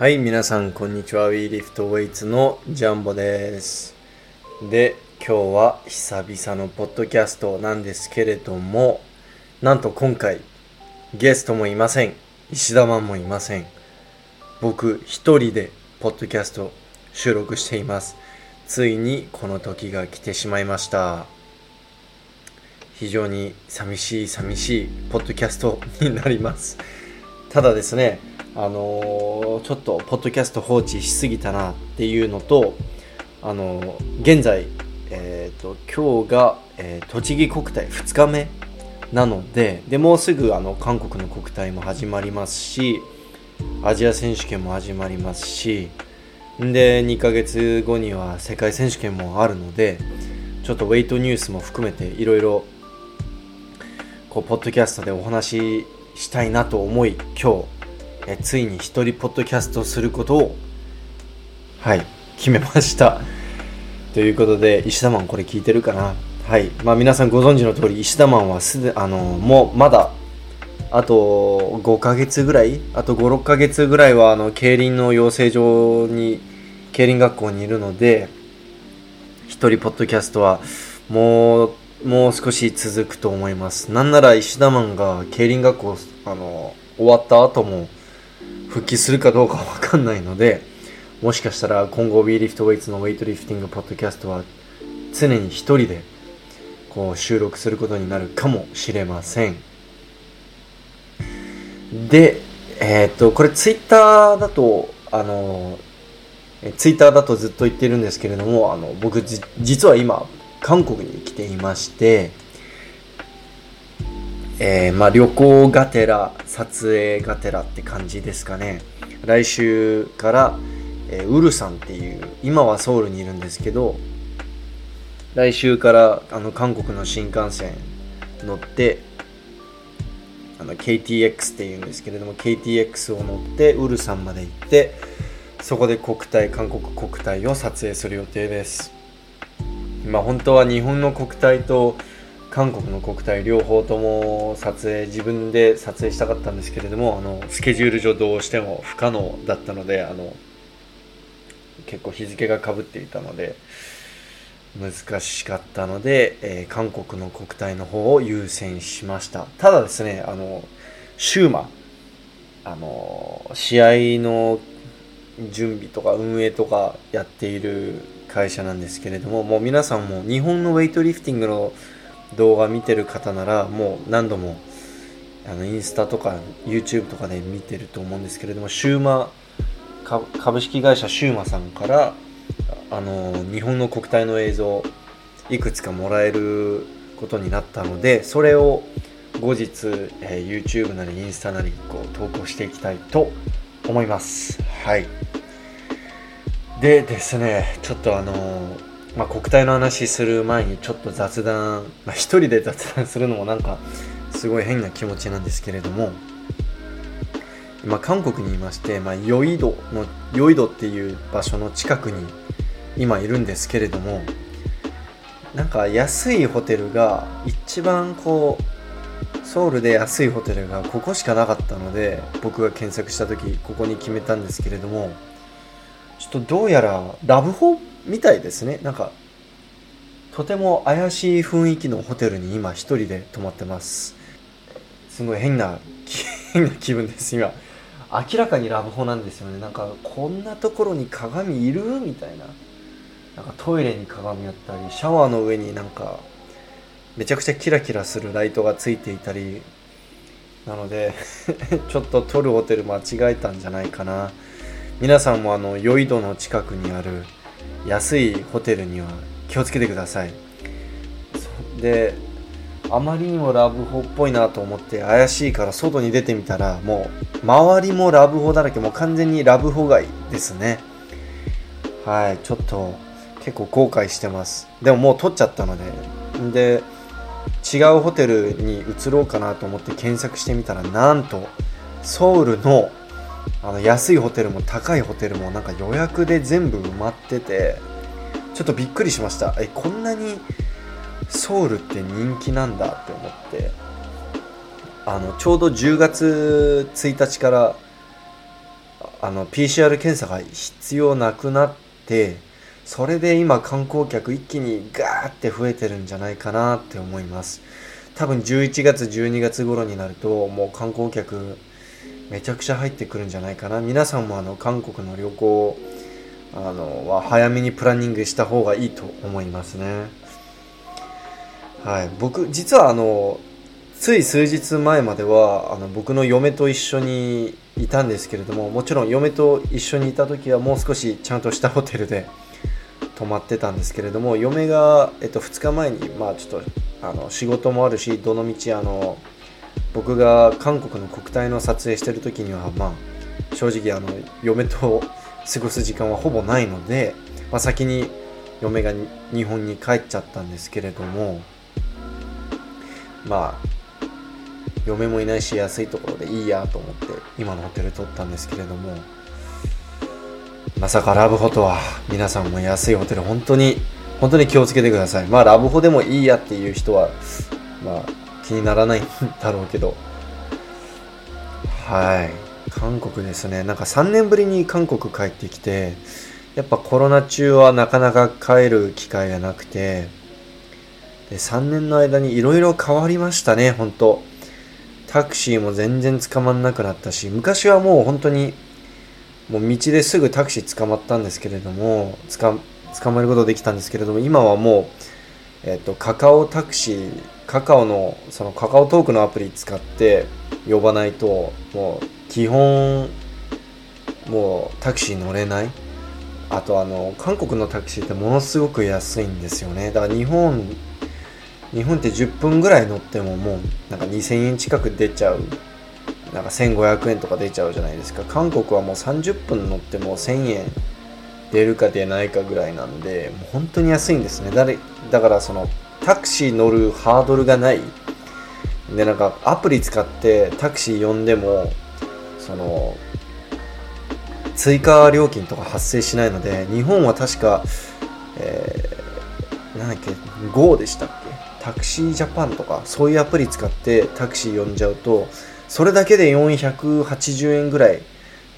はい、皆さん、こんにちは。ウィーリフトウェイツのジャンボです。で、今日は久々のポッドキャストなんですけれども、なんと今回、ゲストもいません。石田マンもいません。僕一人でポッドキャスト収録しています。ついにこの時が来てしまいました。非常に寂しい寂しいポッドキャストになります。ただですね、あのちょっとポッドキャスト放置しすぎたなっていうのと、あの現在、えー、と今日が、えー栃木国体2日目なのででもうすぐあの韓国の国体も始まりますしアジア選手権も始まりますしで2ヶ月後には世界選手権もあるのでちょっとウェイトニュースも含めていろいろこうポッドキャストでお話ししたいなと思い今日えついに一人ポッドキャストすることをはい決めました。ということで石田マンこれ聞いてるかな？はい。まあ皆さんご存知の通り石田マンはすであのもうまだあと5ヶ月ぐらい？あと56ヶ月ぐらいはあの競輪の養成所に競輪学校にいるので一人ポッドキャストはもうもう少し続くと思います。なんなら石田マンが競輪学校あの終わった後も復帰するかどうかわかんないのでもしかしたら今後 WeLiftWeights のウェイトリフティングポッドキャストは常に一人でこう収録することになるかもしれません。でえーっとこれツイッターだとあのツイッターだとずっと言ってるんですけれどもあの僕じ実は今韓国に来ていましてえーまあ、旅行がてら撮影がてらって感じですかね。来週から、えーウルサンっていう今はソウルにいるんですけど来週からあの韓国の新幹線乗ってあの KTX っていうんですけれども KTX を乗ってウルサンまで行ってそこで国体韓国国体を撮影する予定です。まあ本当は日本の国体と韓国の国体両方とも撮影自分で撮影したかったんですけれどもあのスケジュール上どうしても不可能だったのであの結構日付がかぶっていたので難しかったので、えー韓国の国体の方を優先しました。ただですねあのシューマあの試合の準備とか運営とかやっている会社なんですけれどももう皆さんも日本のウェイトリフティングの動画見てる方ならもう何度もあのインスタとか YouTube とかで見てると思うんですけれどもシューマ株式会社シューマさんからあの日本の国体の映像いくつかもらえることになったのでそれを後日、えー YouTube なりインスタなりこう投稿していきたいと思います。はい。でですねちょっとあのーまあ、国体の話する前にちょっと雑談、まあ、一人で雑談するのもなんかすごい変な気持ちなんですけれども今韓国にいまして、まあ、ヨイドのヨイドっていう場所の近くに今いるんですけれどもなんか安いホテルが一番こうソウルで安いホテルがここしかなかったので僕が検索した時ここに決めたんですけれどもちょっとどうやらラブホみたいですね。なんかとても怪しい雰囲気のホテルに今一人で泊まってます。すごい変な 変な気分です今。明らかにラブホなんですよね。なんかこんなところに鏡いる？みたいな。なんかトイレに鏡あったりシャワーの上になんかめちゃくちゃキラキラするライトがついていたり。なので ちょっと撮るホテル間違えたんじゃないかな。皆さんもあのヨイドの近くにある安いホテルには気をつけてください。であまりにもラブホっぽいなと思って怪しいから外に出てみたらもう周りもラブホだらけもう完全にラブホ街ですね。はいちょっと結構後悔してます。でももう取っちゃったので。で違うホテルに移ろうかなと思って検索してみたらなんとソウルのあの安いホテルも高いホテルもなんか予約で全部埋まっててちょっとびっくりしました。えこんなにソウルって人気なんだって思って。あのちょうど10月1日からあの PCR 検査が必要なくなってそれで今観光客一気にガーって増えてるんじゃないかなって思います。多分11月12月頃になるともう観光客めちゃくちゃ入ってくるんじゃないかな。皆さんもあの韓国の旅行あのは早めにプランニングした方がいいと思いますね。はい。僕実はあのつい数日前まではあの僕の嫁と一緒にいたんですけれどももちろん嫁と一緒にいた時はもう少しちゃんとしたホテルで泊まってたんですけれども嫁が、えっと、2日前に、まあ、ちょっとあの仕事もあるしどのみちあの僕が韓国の国体の撮影してる時には、まあ、正直あの嫁と過ごす時間はほぼないので、まあ、先に嫁が日本に帰っちゃったんですけれどもまあ嫁もいないし安いところでいいやと思って今のホテル取ったんですけれどもまさかラブホとは皆さんも安いホテル本当に本当に気をつけてください。まあラブホでもいいやっていう人はまあ気にならないん だろうけど。はい。韓国ですね。なんか3年ぶりに韓国帰ってきてやっぱコロナ中はなかなか帰る機会がなくてで3年の間にいろいろ変わりましたね本当。タクシーも全然捕まんなくなったし昔はもう本当にもう道ですぐタクシー捕まったんですけれども捕捕まえることできたんですけれども今はもう、えっと、カカオタクシーカカオのそのカカオトークのアプリ使って呼ばないともう基本もうタクシー乗れない。あとあの韓国のタクシーってものすごく安いんですよね。だから日本日本って10分ぐらい乗ってももうなんか2000円近く出ちゃう。なんか1500円とか出ちゃうじゃないですか。韓国はもう30分乗っても1000円出るか出ないかぐらいなんでもう本当に安いんですね。だだからそのタクシー乗るハードルがない。でなんかアプリ使ってタクシー呼んでもその追加料金とか発生しないので日本は確か、えー、なんだっけ GO でしたっけ？タクシージャパンとかそういうアプリ使ってタクシー呼んじゃうとそれだけで480円ぐらい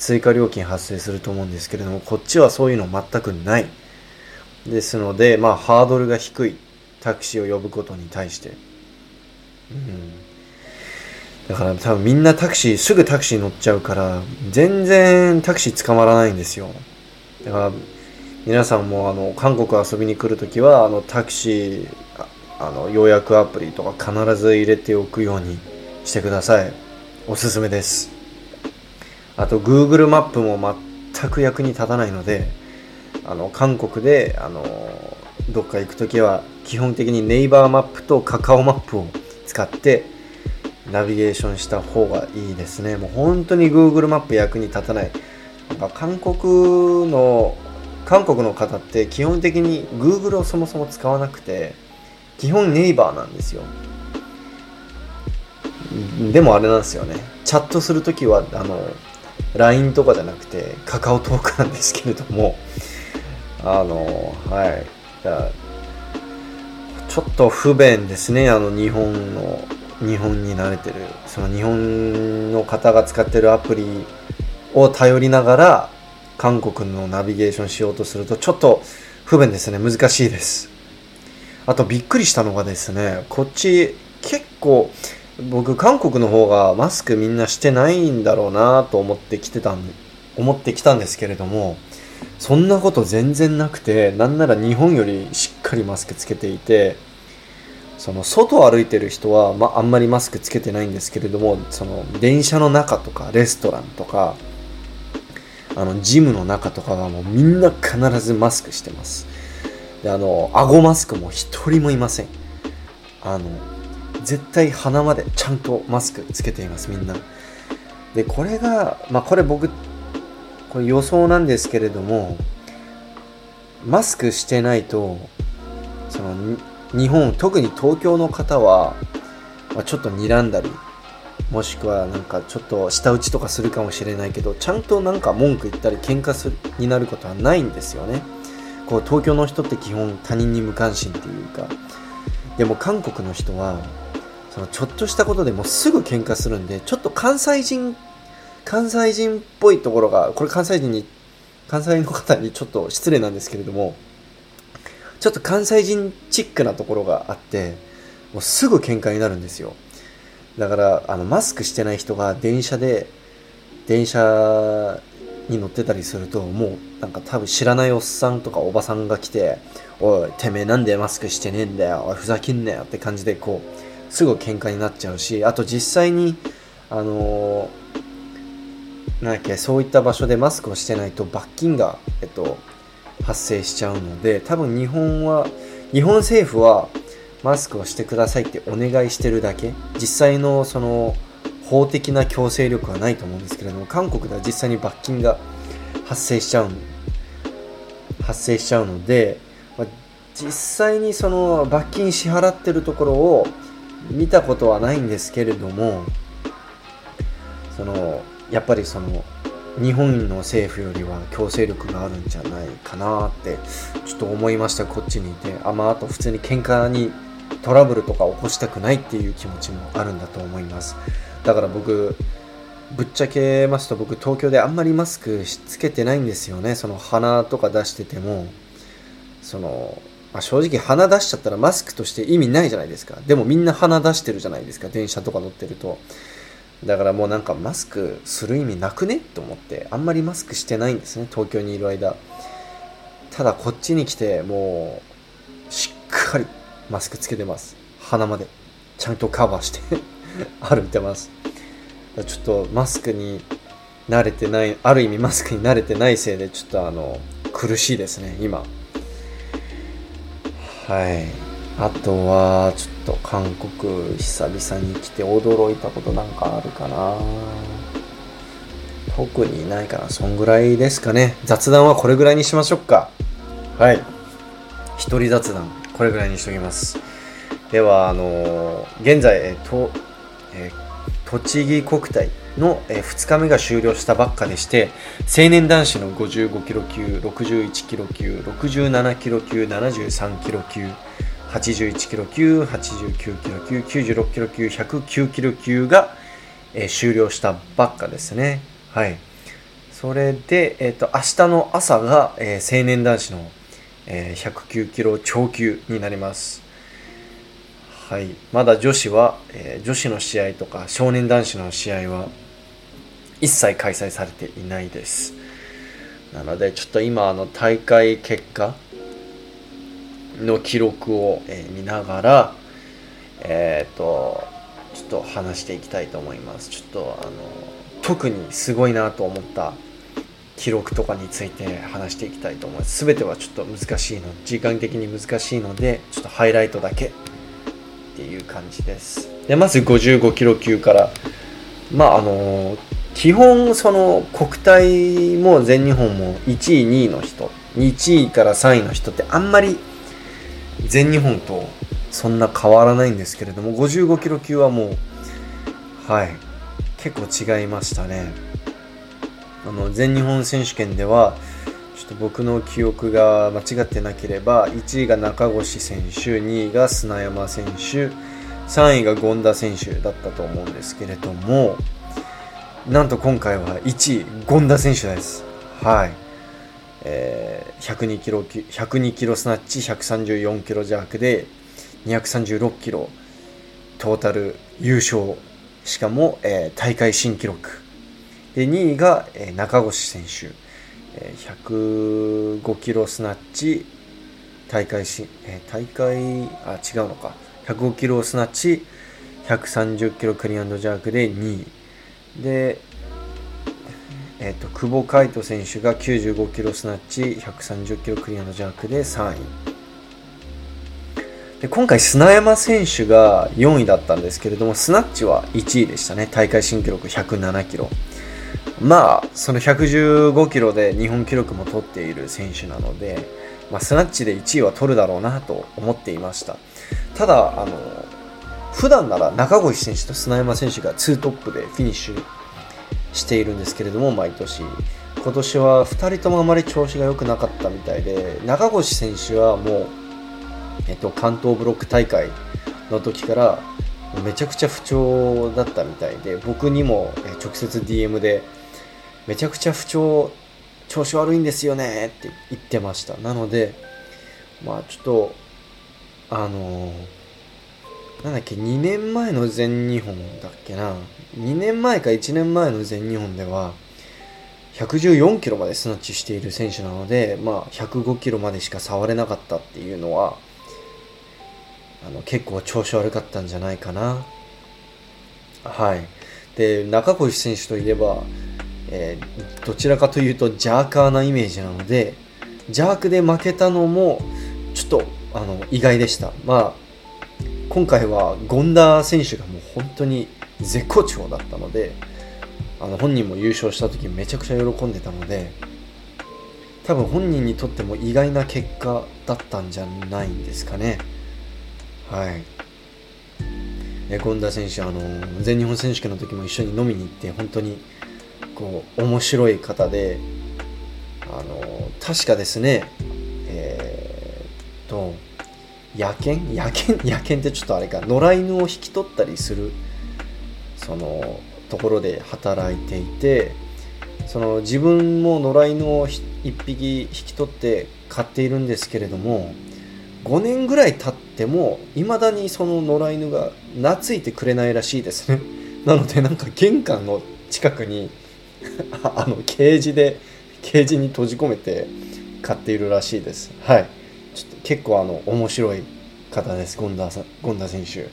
追加料金発生すると思うんですけれどもこっちはそういうの全くない。ですのでまあハードルが低いタクシーを呼ぶことに対して、うん、だから多分みんなタクシーすぐタクシー乗っちゃうから全然タクシー捕まらないんですよ。だから皆さんもあの韓国遊びに来るときはあのタクシーあの予約アプリとか必ず入れておくようにしてください。おすすめです。あと Google マップも全く役に立たないのであの韓国であのどっか行く時は基本的にネイバーマップとカカオマップを使ってナビゲーションした方がいいですね。もう本当に Google マップ役に立たない。なんか韓国の韓国の方って基本的に Google をそもそも使わなくて基本ネイバーなんですよ。でもあれなんですよね。チャットするときはあの LINE とかじゃなくてカカオトークなんですけれども。あのはい。ちょっと不便ですね。あの日本の日本に慣れてるその日本の方が使ってるアプリを頼りながら韓国のナビゲーションしようとするとちょっと不便ですね。難しいです。あとびっくりしたのがですねこっち結構僕韓国の方がマスクみんなしてないんだろうなと思ってきてたん思ってきたんですけれどもそんなこと全然なくてなんなら日本よりしっかりマスクつけていてその外歩いてる人は、まあんまりマスクつけてないんですけれどもその電車の中とかレストランとかあのジムの中とかはもうみんな必ずマスクしてます。であの顎マスクも一人もいません。あの絶対鼻までちゃんとマスクつけていますみんな。でこれがまあこれ僕これ予想なんですけれどもマスクしてないとその日本特に東京の方は、まあ、ちょっと睨んだりもしくはなんかちょっと舌打ちとかするかもしれないけどちゃんとなんか文句言ったり喧嘩するになることはないんですよね。こう東京の人って基本他人に無関心っていうかでも韓国の人はそのちょっとしたことでもうすぐ喧嘩するんでちょっと関西人関西人っぽいところがこれ関西人に関西の方にちょっと失礼なんですけれどもちょっと関西人チックなところがあってもうすぐ喧嘩になるんですよ。だからあのマスクしてない人が電車で電車に乗ってたりするともうなんか多分知らないおっさんとかおばさんが来て「おいてめえなんでマスクしてねえんだよ。おいふざけんなよ」って感じでこうすぐ喧嘩になっちゃうしあと実際にあのー、なんだっけそういった場所でマスクをしてないと罰金が、えっと、発生しちゃうので多分日本は日本政府はマスクをしてくださいってお願いしてるだけ。実際のその法的な強制力はないと思うんですけれども韓国では実際に罰金が発生しちゃう発生しちゃうので、まあ、実際にその罰金支払ってるところを見たことはないんですけれどもそのやっぱりその日本の政府よりは強制力があるんじゃないかなってちょっと思いましたこっちにいて。あまああと普通に喧嘩にトラブルとか起こしたくないっていう気持ちもあるんだと思います。だから僕ぶっちゃけますと僕東京であんまりマスクしつけてないんですよね。その鼻とか出してても。その、まあ、正直鼻出しちゃったらマスクとして意味ないじゃないですか。でもみんな鼻出してるじゃないですか。電車とか乗ってると。だからもうなんかマスクする意味なくね？と思って。あんまりマスクしてないんですね。東京にいる間。ただこっちに来てもうしっかりマスクつけてます。鼻まで。ちゃんとカバーして。歩いてます。ちょっとマスクに慣れてないある意味マスクに慣れてないせいでちょっとあの苦しいですね今。はい。あとはちょっと韓国久々に来て驚いたことなんかあるかな。特にないかな。そんぐらいですかね。雑談はこれぐらいにしましょうか。はい。一人雑談これぐらいにしときます。ではあのー、現在えっと、えー栃木国体の2日目が終了したばっかでして成年男子の55キロ級61キロ級67キロ級73キロ級81キロ級89キロ級96キロ級109キロ級が、え終了したばっかですね。はい。それで、えーと、明日の朝が、えー、成年男子の、えー、109キロ超級になります。はい、まだ女子は、えー、女子の試合とか少年男子の試合は一切開催されていないです。なのでちょっと今あの大会結果の記録を、えー、見ながらえっ、とちょっと話していきたいと思います。ちょっとあの特にすごいなと思った記録とかについて話していきたいと思います。全てはちょっと難しいの時間的に難しいのでちょっとハイライトだけ感じです。でまず55キロ級から。まああの基本その国体も全日本も1位2位の人。1位から3位の人ってあんまり全日本とそんな変わらないんですけれども55キロ級はもうはい。結構違いましたね。あの全日本選手権ではちょっと僕の記憶が間違ってなければ1位が中越選手2位が砂山選手3位が権田選手だったと思うんですけれどもなんと今回は1位権田選手です。はい、えー、102キロ102キロスナッチ134キロ弱で236キロトータル優勝。しかも、えー、大会新記録。で2位が、えー、中越選手。105キロスナッチ大会し、え大会あ違うのか。105キロスナッチ130キロクリアンドジャークで2位。で、えーと、久保海斗選手が95キロスナッチ130キロクリアンドジャークで3位。で今回砂山選手が4位だったんですけれどもスナッチは1位でしたね。大会新記録107キロ。まあその115キロで日本記録も取っている選手なので、まあ、スナッチで1位は取るだろうなと思っていました。ただあの普段なら中越選手と砂山選手が2トップでフィニッシュしているんですけれども毎年。今年は2人ともあまり調子が良くなかったみたいで中越選手はもう、えっと、関東ブロック大会の時からめちゃくちゃ不調だったみたいで僕にも直接 DM でめちゃくちゃ不調調子悪いんですよねって言ってました。なのでまあちょっとあのなんだっけ2年前の全日本だっけな2年前か1年前の全日本では114キロまでスナッチしている選手なので、まあ、105キロまでしか触れなかったっていうのはあの結構調子悪かったんじゃないかな。はい。で、中越選手といえば、えー、どちらかというとジャーカーなイメージなので、ジャークで負けたのもちょっとあの意外でした。まあ、今回は権田選手がもう本当に絶好調だったので、あの本人も優勝した時めちゃくちゃ喜んでたので多分本人にとっても意外な結果だったんじゃないんですかねはいえ権田選手あの全日本選手権の時も一緒に飲みに行って本当にこう面白い方であの確かですね、と野犬？野犬？野犬ってちょっとあれか。野良犬を引き取ったりするそのところで働いていてその自分も野良犬を1匹引き取って飼っているんですけれども5年ぐらい経っても未だにその野良犬が懐いてくれないらしいですね。なのでなんか玄関の近くに あのケージでケージに閉じ込めて飼っているらしいです。はい。結構あの面白い方です権田権田選手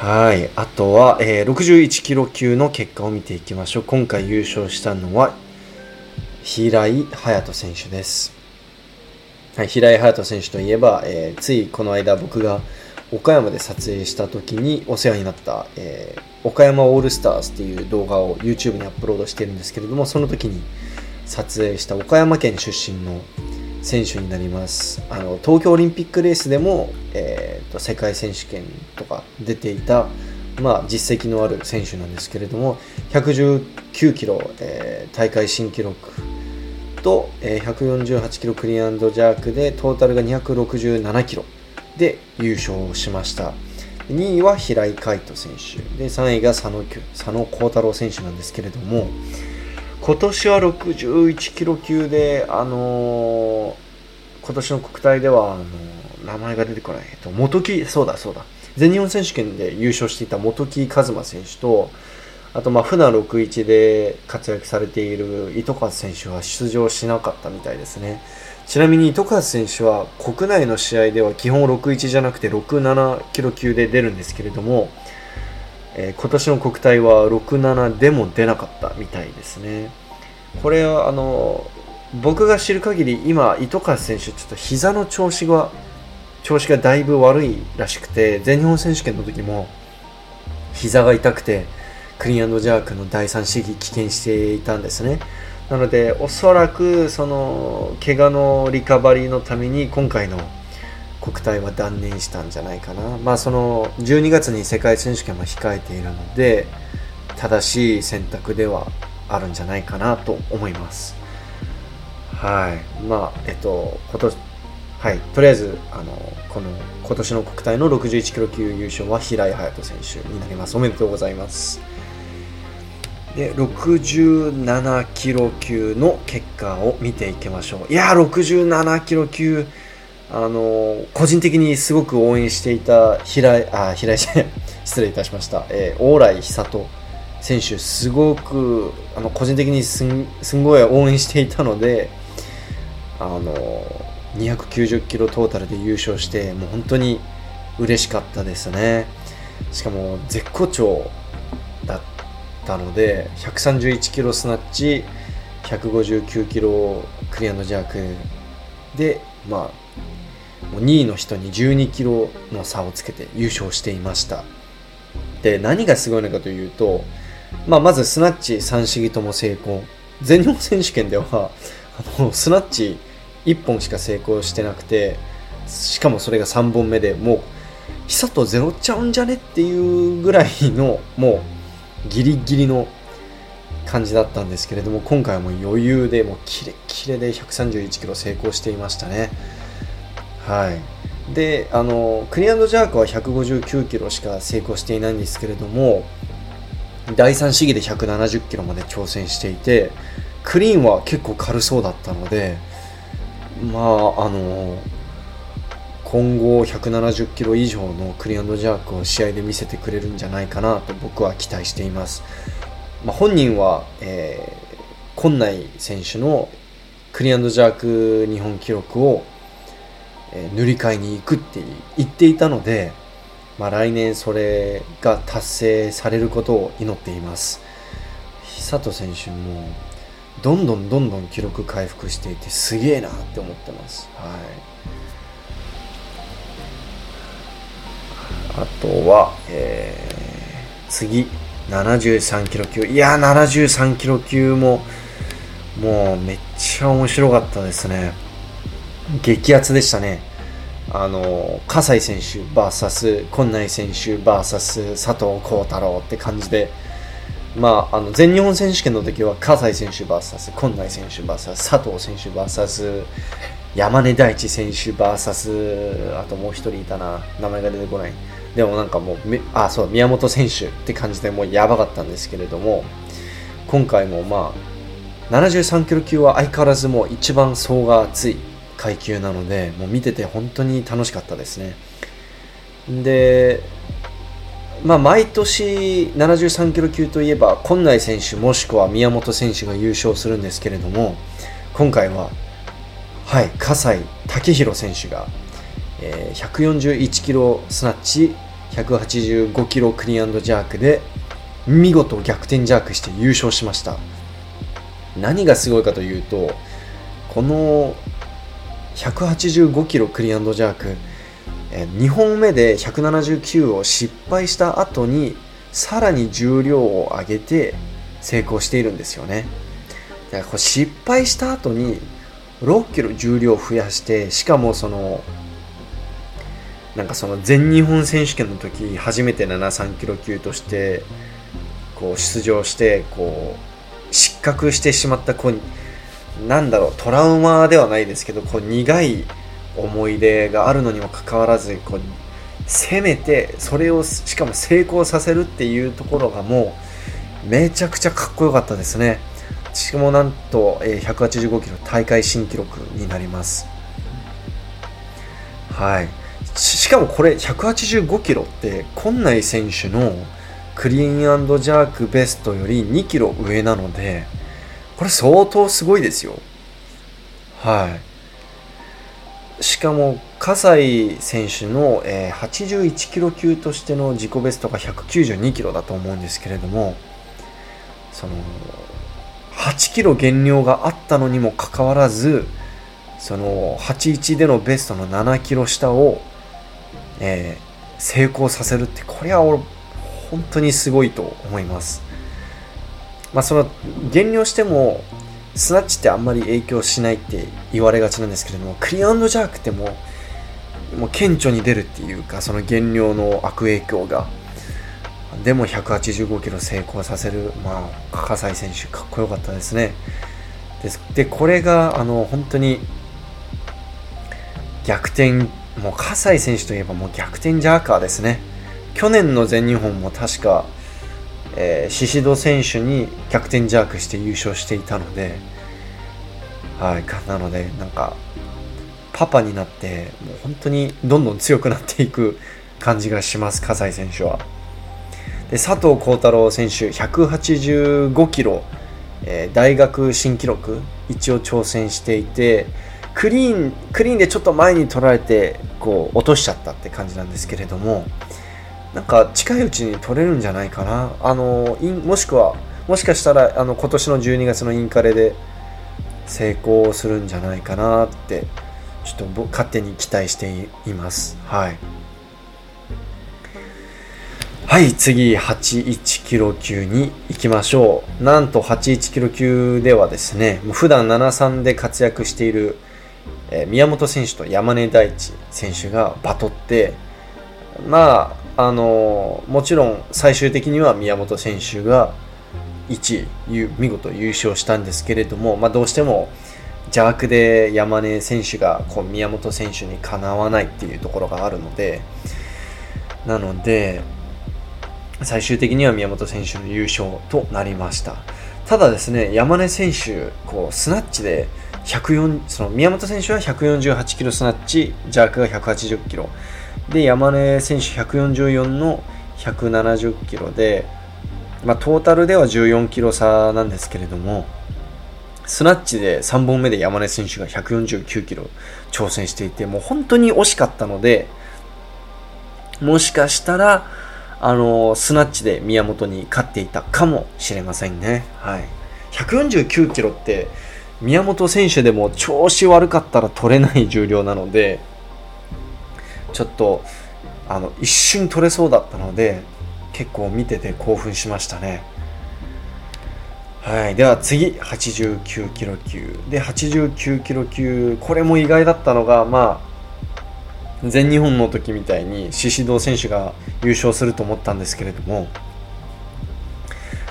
はい。あとは、えー、61キロ級の結果を見ていきましょう。今回優勝したのは、平井隼人選手です。はい、平井隼人選手といえば、えー、ついこの間僕が岡山で撮影した時にお世話になった、えー、岡山オールスターズっていう動画を YouTube にアップロードしてるんですけれども、その時に撮影した岡山県出身の選手になります。あの東京オリンピックレースでも、えーと、世界選手権とか出ていた、まあ、実績のある選手なんですけれども119キロ、えー、大会新記録と、えー、148キロクリアンジャークでトータルが267キロで優勝しました。2位は平井海斗選手。で3位が佐野佐野幸太郎選手なんですけれども今年は61キロ級で、あのー、今年の国体では、あのー、名前が出てこない、えっと、元木、そうだそうだ、全日本選手権で優勝していた元木一馬選手と、あと、まあ、船61で活躍されている糸数選手は出場しなかったみたいですね。ちなみに糸数選手は国内の試合では基本61じゃなくて67キロ級で出るんですけれども、えー、今年の国体は67でも出なかったみたいですね。これはあの僕が知る限り今糸川選手ちょっと膝の調子が調子がだいぶ悪いらしくて全日本選手権の時も膝が痛くてクリーンジャークの第3試技棄権していたんですねなのでおそらくその怪我のリカバリーのために今回の国体は断念したんじゃないかな。まあその12月に世界選手権も控えているので正しい選択ではあるんじゃないかなと思います。はい。まあえっと今年はい、とりあえずあのこの今年の国体の61キロ級優勝は平井隼人選手になります。おめでとうございます。で67キロ級の結果を見ていきましょう。いや67キロ級あの個人的にすごく応援していた平井あ平井 失礼いたしました、えー、往来久人選手すごくあの個人的にすんすんごい応援していたのであの290キロトータルで優勝してもう本当に嬉しかったですね。しかも絶好調だったので131キロスナッチ159キロクリアのジャークでまあ2位の人に12キロの差をつけて優勝していました。で何がすごいのかというと、まあ、まずスナッチ3試技とも成功。全日本選手権では あのスナッチ1本しか成功してなくてしかもそれが3本目でもう久とゼロちゃうんじゃねっていうぐらいのもうギリギリの感じだったんですけれども今回はもう余裕でもうキレッキレで131キロ成功していましたね。はい。であのクリアンドジャークは159キロしか成功していないんですけれども第3試技で170キロまで挑戦していてクリーンは結構軽そうだったのでまああの今後170キロ以上のクリアンドジャークを試合で見せてくれるんじゃないかなと僕は期待しています、まあ、本人は、えー、今内選手のクリアンドジャーク日本記録をえ塗り替えに行くって言っていたので、まあ、来年それが達成されることを祈っています。久人選手もどんどんどんどん記録回復していてすげえなって思ってます、はい、あとは、えー、次73キロ級。いや73キロ級ももうめっちゃ面白かったですね。激アツでしたね。あの、葛西選手 VS 今内選手 VS 佐藤幸太郎って感じで、まあ、あの全日本選手権の時は葛西選手 VS 今内選手 VS 佐藤選手 VS 山根大地選手 VS あともう一人いたな。名前が出てこない。でもなんかもうあそう宮本選手って感じでもうやばかったんですけれども。今回もまあ73キロ級は相変わらずもう一番層が厚い。階級なのでもう見てて本当に楽しかったですね。でまあ毎年73キロ級といえば今内選手もしくは宮本選手が優勝するんですけれども今回ははい葛西武宏選手が、えー、141キロスナッチ185キロクリーンジャークで見事逆転ジャークして優勝しました。何がすごいかというとこの185キロクリアンドジャーク、え2本目で179を失敗した後にさらに重量を上げて成功しているんですよね。だからこ失敗した後に6キロ重量を増やしてしかもそのなんかその全日本選手権の時初めて73キロ級としてこう出場してこう失格してしまった子になんだろうトラウマではないですけどこう苦い思い出があるのにもかかわらずこう攻めてそれをしかも成功させるっていうところがもうめちゃくちゃかっこよかったですね。しかもなんと185キロ大会新記録になります。はい。しかもこれ185キロって今内選手のクリーンジャークベストより2キロ上なのでこれ相当すごいですよ。はい。しかも、葛西選手の、え、81キロ級としての自己ベストが192キロだと思うんですけれども、その、8キロ減量があったのにもかかわらず、その、81でのベストの7キロ下を、えー、成功させるって、これは、本当にすごいと思います。まあ、その減量してもスナッチってあんまり影響しないって言われがちなんですけれどもクリアンドジャークってももう顕著に出るっていうかその減量の悪影響が。でも185キロ成功させる、まあ、葛西選手かっこよかったですね。でこれがあの本当に逆転もう葛西選手といえばもう逆転ジャーカーですね。去年の全日本も確かえー、シシド選手に逆転ジャークして優勝していたので、はい、なので、なんか、パパになって、もう本当にどんどん強くなっていく感じがします、葛西選手は。で佐藤幸太郎選手、185キロ、えー、大学新記録、一応挑戦していて、クリーン、クリーンでちょっと前に取られて、こう、落としちゃったって感じなんですけれども、なんか近いうちに取れるんじゃないかな。あの、もしくは、もしかしたらあの今年の12月のインカレで成功するんじゃないかなって、ちょっと勝手に期待しています。はい。はい、次、81キロ級に行きましょう。なんと81キロ級ではですね、もう普段73で活躍している、えー、宮本選手と山根大地選手がバトって、まあ、あのもちろん最終的には宮本選手が1位見事優勝したんですけれども、まあ、どうしても邪悪で山根選手がこう宮本選手にかなわないっていうところがあるのでなので最終的には宮本選手の優勝となりました。ただですね山根選手こうスナッチで104その宮本選手は148キロスナッチジャークが180キロ。で山根選手144の170キロで、まあ、トータルでは14キロ差なんですけれどもスナッチで3本目で山根選手が149キロ挑戦していてもう本当に惜しかったのでもしかしたらあのスナッチで宮本に勝っていたかもしれませんね。はい、149キロって宮本選手でも調子悪かったら取れない重量なのでちょっとあの一瞬取れそうだったので結構見てて興奮しましたね。はい、では次89キロ級で89キロ級これも意外だったのがまあ全日本の時みたいに宍戸選手が優勝すると思ったんですけれども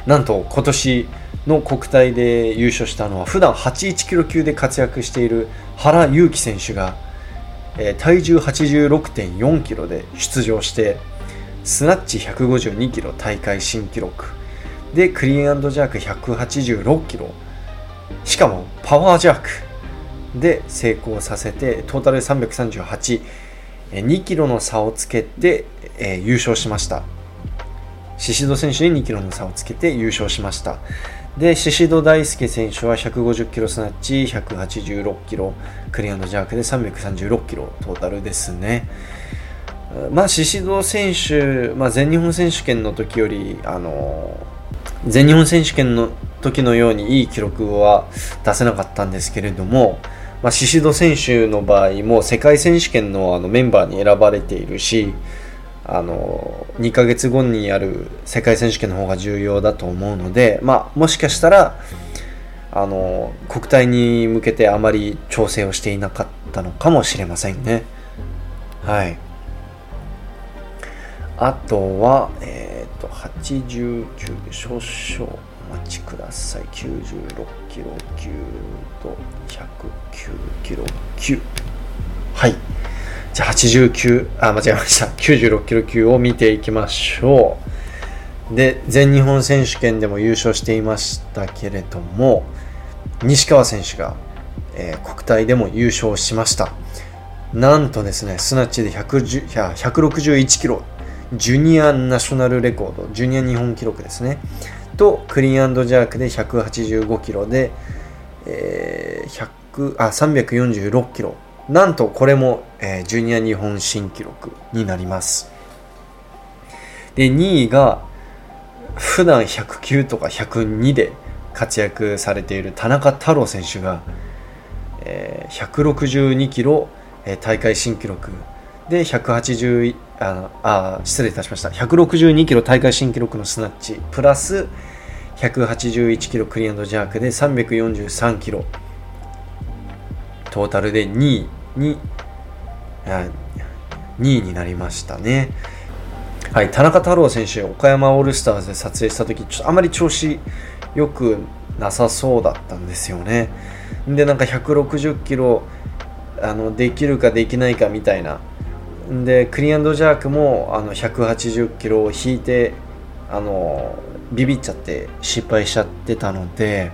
なんと今年の国体で優勝したのは普段81キロ級で活躍している原勇輝選手が、え、体重86.4キロで出場してスナッチ152キロ大会新記録でクリーンジャーク186キロしかもパワージャークで成功させてトータル338 2キロの差をつけて、えー、優勝しました。宍戸選手に2キロの差をつけて優勝しました。で、宍戸大輔選手は150キロスナッチ、186キロ、クリアのジャークで336キロトータルですね。まあ、宍戸選手、まあ、全日本選手権の時より、あの全日本選手権の時のようにいい記録は出せなかったんですけれども、まあ、宍戸選手の場合も世界選手権のあのメンバーに選ばれているしあの2ヶ月後にやる世界選手権の方が重要だと思うので、まあ、もしかしたらあの国体に向けてあまり調整をしていなかったのかもしれませんね。はい。あとは、えっ、ー、と、89で少々お待ちください。96キロ級と109キロ級。はい。じゃあ89、あ、間違えました。96キロ級を見ていきましょう。で、全日本選手権でも優勝していましたけれども、西川選手が、えー、国体でも優勝しました。なんとですね、スナッチで161キロ、ジュニアナショナルレコード、ジュニア日本記録ですね。と、クリーンジャークで185キロで、えー、100あ346キロなんとこれも、えー、ジュニア日本新記録になります。で2位が普段109とか102で活躍されている田中太郎選手が、えー、162キロ、えー、大会新記録。で180ああ失礼いたしました。162キロ大会新記録のスナッチ。プラス181キロクリアンドジャークで343キロ。トータルで2位。に2位になりましたね。はい田中太郎選手岡山オールスターズで撮影した時ちょっとあまり調子良くなさそうだったんですよね。でなんか160キロあのできるかできないかみたいな。でクリアンドジャークもあの180キロを引いてあのビビっちゃって失敗しちゃってたので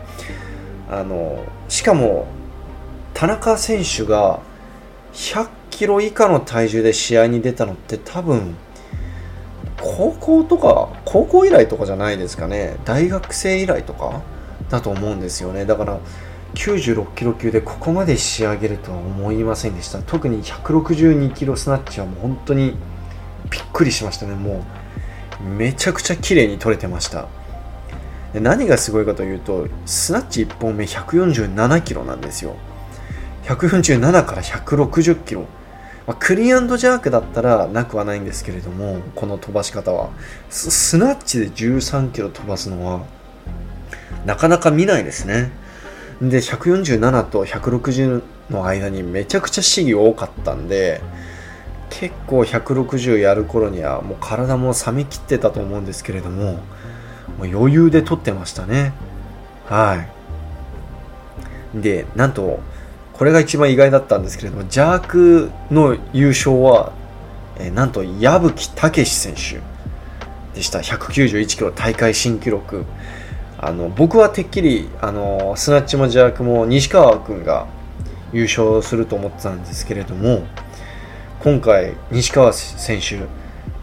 あのしかも田中選手が100キロ以下の体重で試合に出たのって多分高校とか高校以来とかじゃないですかね。大学生以来とかだと思うんですよね。だから96キロ級でここまで仕上げるとは思いませんでした。特に162キロスナッチはもう本当にびっくりしましたね。もうめちゃくちゃ綺麗に取れてました。で何がすごいかというとスナッチ1本目147キロなんですよ。147から160キロ、まあ、クリアンドジャークだったらなくはないんですけれどもこの飛ばし方は。スナッチで13キロ飛ばすのはなかなか見ないですね。で147と160の間にめちゃくちゃ試技多かったんで結構160やる頃にはもう体も冷めきってたと思うんですけれどももう余裕で取ってましたね。はい。でなんとこれが一番意外だったんですけれどもジャークの優勝は、えー、なんと矢吹武選手でした。191キロ大会新記録。あの僕はてっきりあのスナッチもジャークも西川君が優勝すると思ってたんですけれども今回西川選手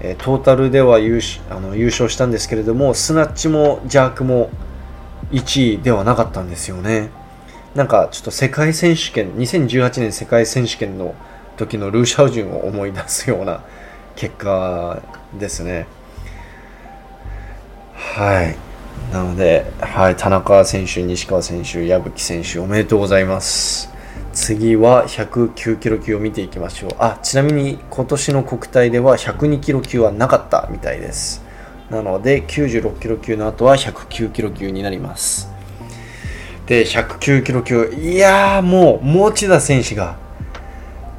えトータルでは優あの優勝したんですけれどもスナッチもジャークも1位ではなかったんですよね。なんかちょっと世界選手権2018年世界選手権の時のルーシャウジュンを思い出すような結果ですね。はい。なので、はい、田中選手、西川選手、矢吹選手、おめでとうございます。次は109キロ級を見ていきましょう。あちなみに今年の国体では102キロ級はなかったみたいです。なので96キロ級の後は109キロ級になります。で109キロ級。いやーもう持田選手が。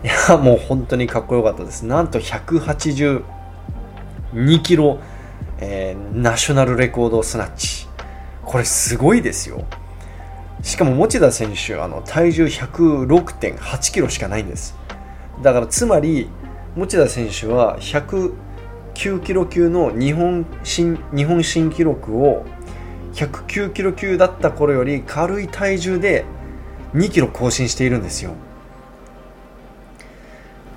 いやもう本当にかっこよかったです。なんと182キロ、えー、ナショナルレコードスナッチ。これすごいですよ。しかも持田選手あの体重106.8キロしかないんです。だからつまり持田選手は109キロ級の日本新日本新記録を109キロ級だった頃より軽い体重で2キロ更新しているんですよ。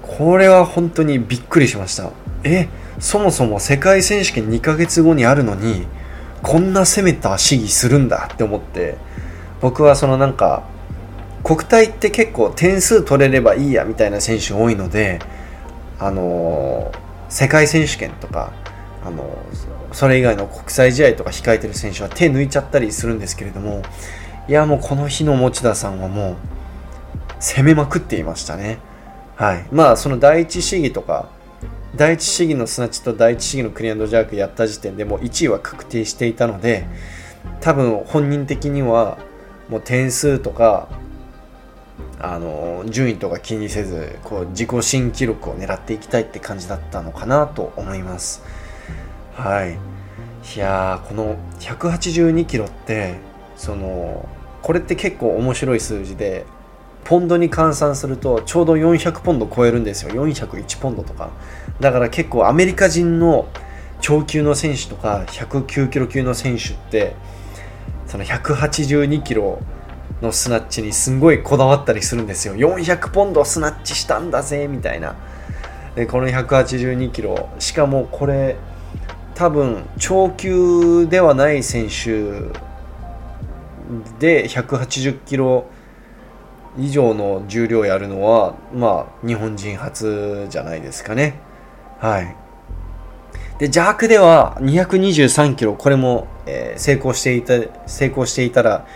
これは本当にびっくりしました。えそもそも世界選手権2ヶ月後にあるのにこんな攻めた試技するんだって思って。僕はそのなんか国体って結構点数取れればいいやみたいな選手多いのであの世界選手権とかあのそれ以外の国際試合とか控えてる選手は手抜いちゃったりするんですけれどもいやもうこの日の持田さんはもう攻めまくっていましたね。はい。まあその第一試技とか第一試技のスナッチと第一試技のクリアンドジャークやった時点でもう1位は確定していたので多分本人的にはもう点数とかあの順位とか気にせずこう自己新記録を狙っていきたいって感じだったのかなと思います。はい。いやこの182キロってそのこれって結構面白い数字でポンドに換算するとちょうど400ポンド超えるんですよ。401ポンドとか。だから結構アメリカ人の超級の選手とか109キロ級の選手ってその182キロのスナッチにすんごいこだわったりするんですよ。400ポンドスナッチしたんだぜみたいな。でこの182キロしかもこれ多分超級ではない選手で180キロ以上の重量やるのはまあ日本人初じゃないですかね。はい。で邪悪では223キロこれもえー、成功していた成功していたら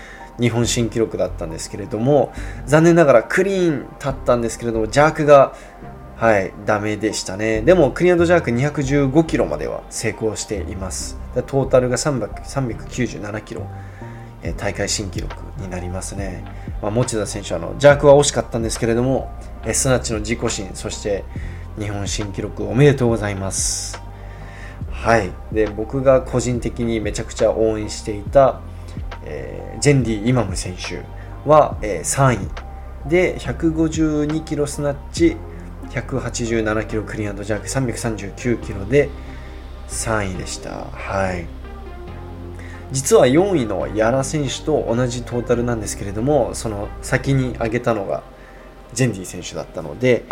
日本新記録だったんですけれども残念ながらクリーン立ったんですけれどもジャークがはいダメでしたね。でもクリーンドジャーク215キロまでは成功しています。トータルが397キロ、えー、大会新記録になりますね、まあ、持田選手あのジャークは惜しかったんですけれどもスナッチの自己新そして日本新記録おめでとうございます。はい、で僕が個人的にめちゃくちゃ応援していた、えー、ジェンディ・イマム選手は、えー、3位。で152キロスナッチ187キロクリアンドジャーク339キロで3位でした。はい。実は4位のヤラ選手と同じトータルなんですけれどもその先に上げたのがジェンディ選手だったので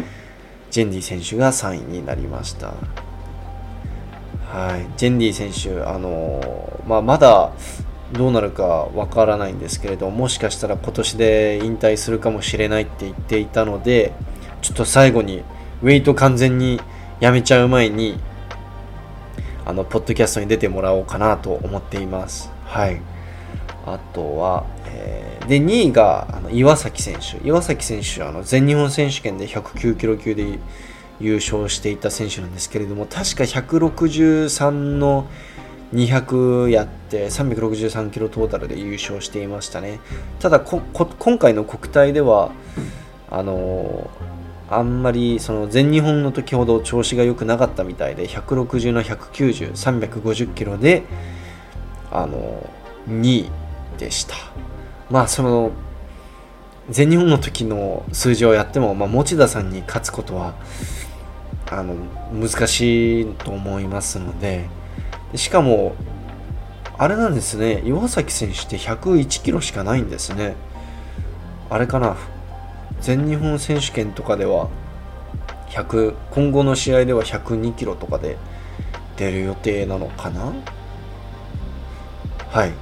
ジェンディ選手が3位になりました。はい、ジェンディ選手、あのまあ、まだどうなるかわからないんですけれどもしかしたら今年で引退するかもしれないって言っていたのでちょっと最後にウェイト完全にやめちゃう前にあのポッドキャストに出てもらおうかなと思っています。はい、あとは、えー、で2位があの岩崎選手。岩崎選手あの全日本選手権で109キロ級で優勝していた選手なんですけれども確か163の200やって363キロトータルで優勝していましたね。ただ今回の国体ではあのあんまりその全日本の時ほど調子が良くなかったみたいで160の190350キロであの2位でした。まあその全日本の時の数字をやっても、まあ、持田さんに勝つことはあの難しいと思いますのでしかもあれなんですね。岩崎選手って101キロしかないんですね。あれかな。全日本選手権とかでは100今後の試合では102キロとかで出る予定なのかな？はい。っ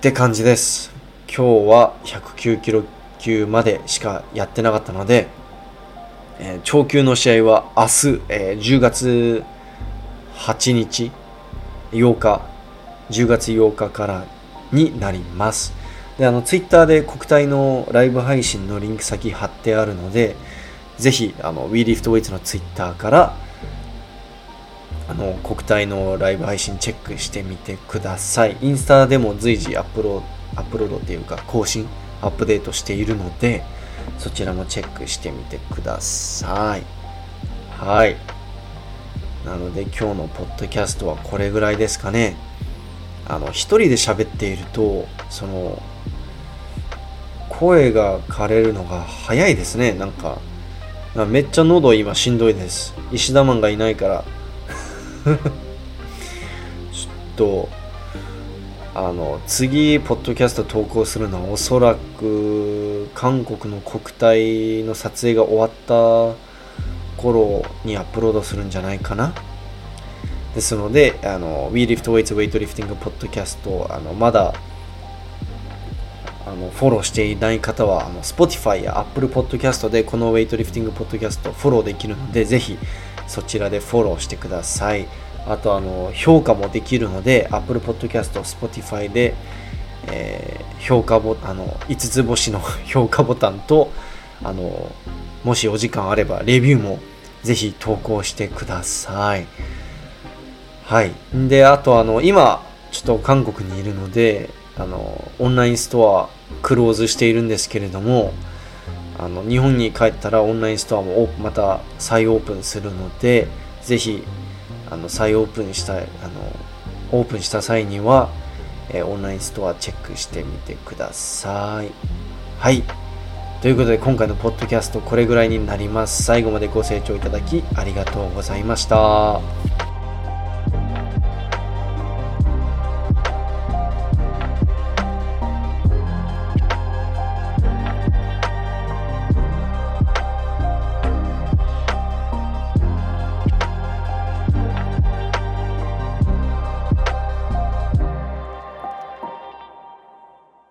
て感じです。今日は109キロ級までしかやってなかったのでえー、長級の試合は明日、えー、10月8日、8日、10月8日からになります。で、あの、ツイッターで国体のライブ配信のリンク先貼ってあるので、ぜひ、あの、WeLiftWeights のツイッターから、あの、国体のライブ配信チェックしてみてください。インスタでも随時アップロード、アップロードっていうか、更新、アップデートしているので、そちらもチェックしてみてください。はい。なので今日のポッドキャストはこれぐらいですかね。あの、一人で喋っていると、その、声が枯れるのが早いですね。なんか、めっちゃ喉今しんどいです。石田マンがいないから ちょっと、あの次ポッドキャスト投稿するのはおそらく韓国の国体の撮影が終わった頃にアップロードするんじゃないかなですのであの WeLiftWeights Weightlifting Podcast あのまだあのフォローしていない方はあの Spotify や Apple Podcast でこのウェイトリフティングポッドキャストフォローできるのでぜひそちらでフォローしてください。あとあの評価もできるので Apple Podcast、Spotify で、えー、評価ボあの5つ星の 評価ボタンとあのもしお時間あればレビューもぜひ投稿してください。はい。で、あとあの今ちょっと韓国にいるのであのオンラインストアクローズしているんですけれどもあの日本に帰ったらオンラインストアもまた再オープンするのでぜひあの再オープンしたあのオープンした際には、えー、オンラインストアチェックしてみてください。はい。ということで今回のポッドキャストこれぐらいになります。最後までご清聴いただきありがとうございました。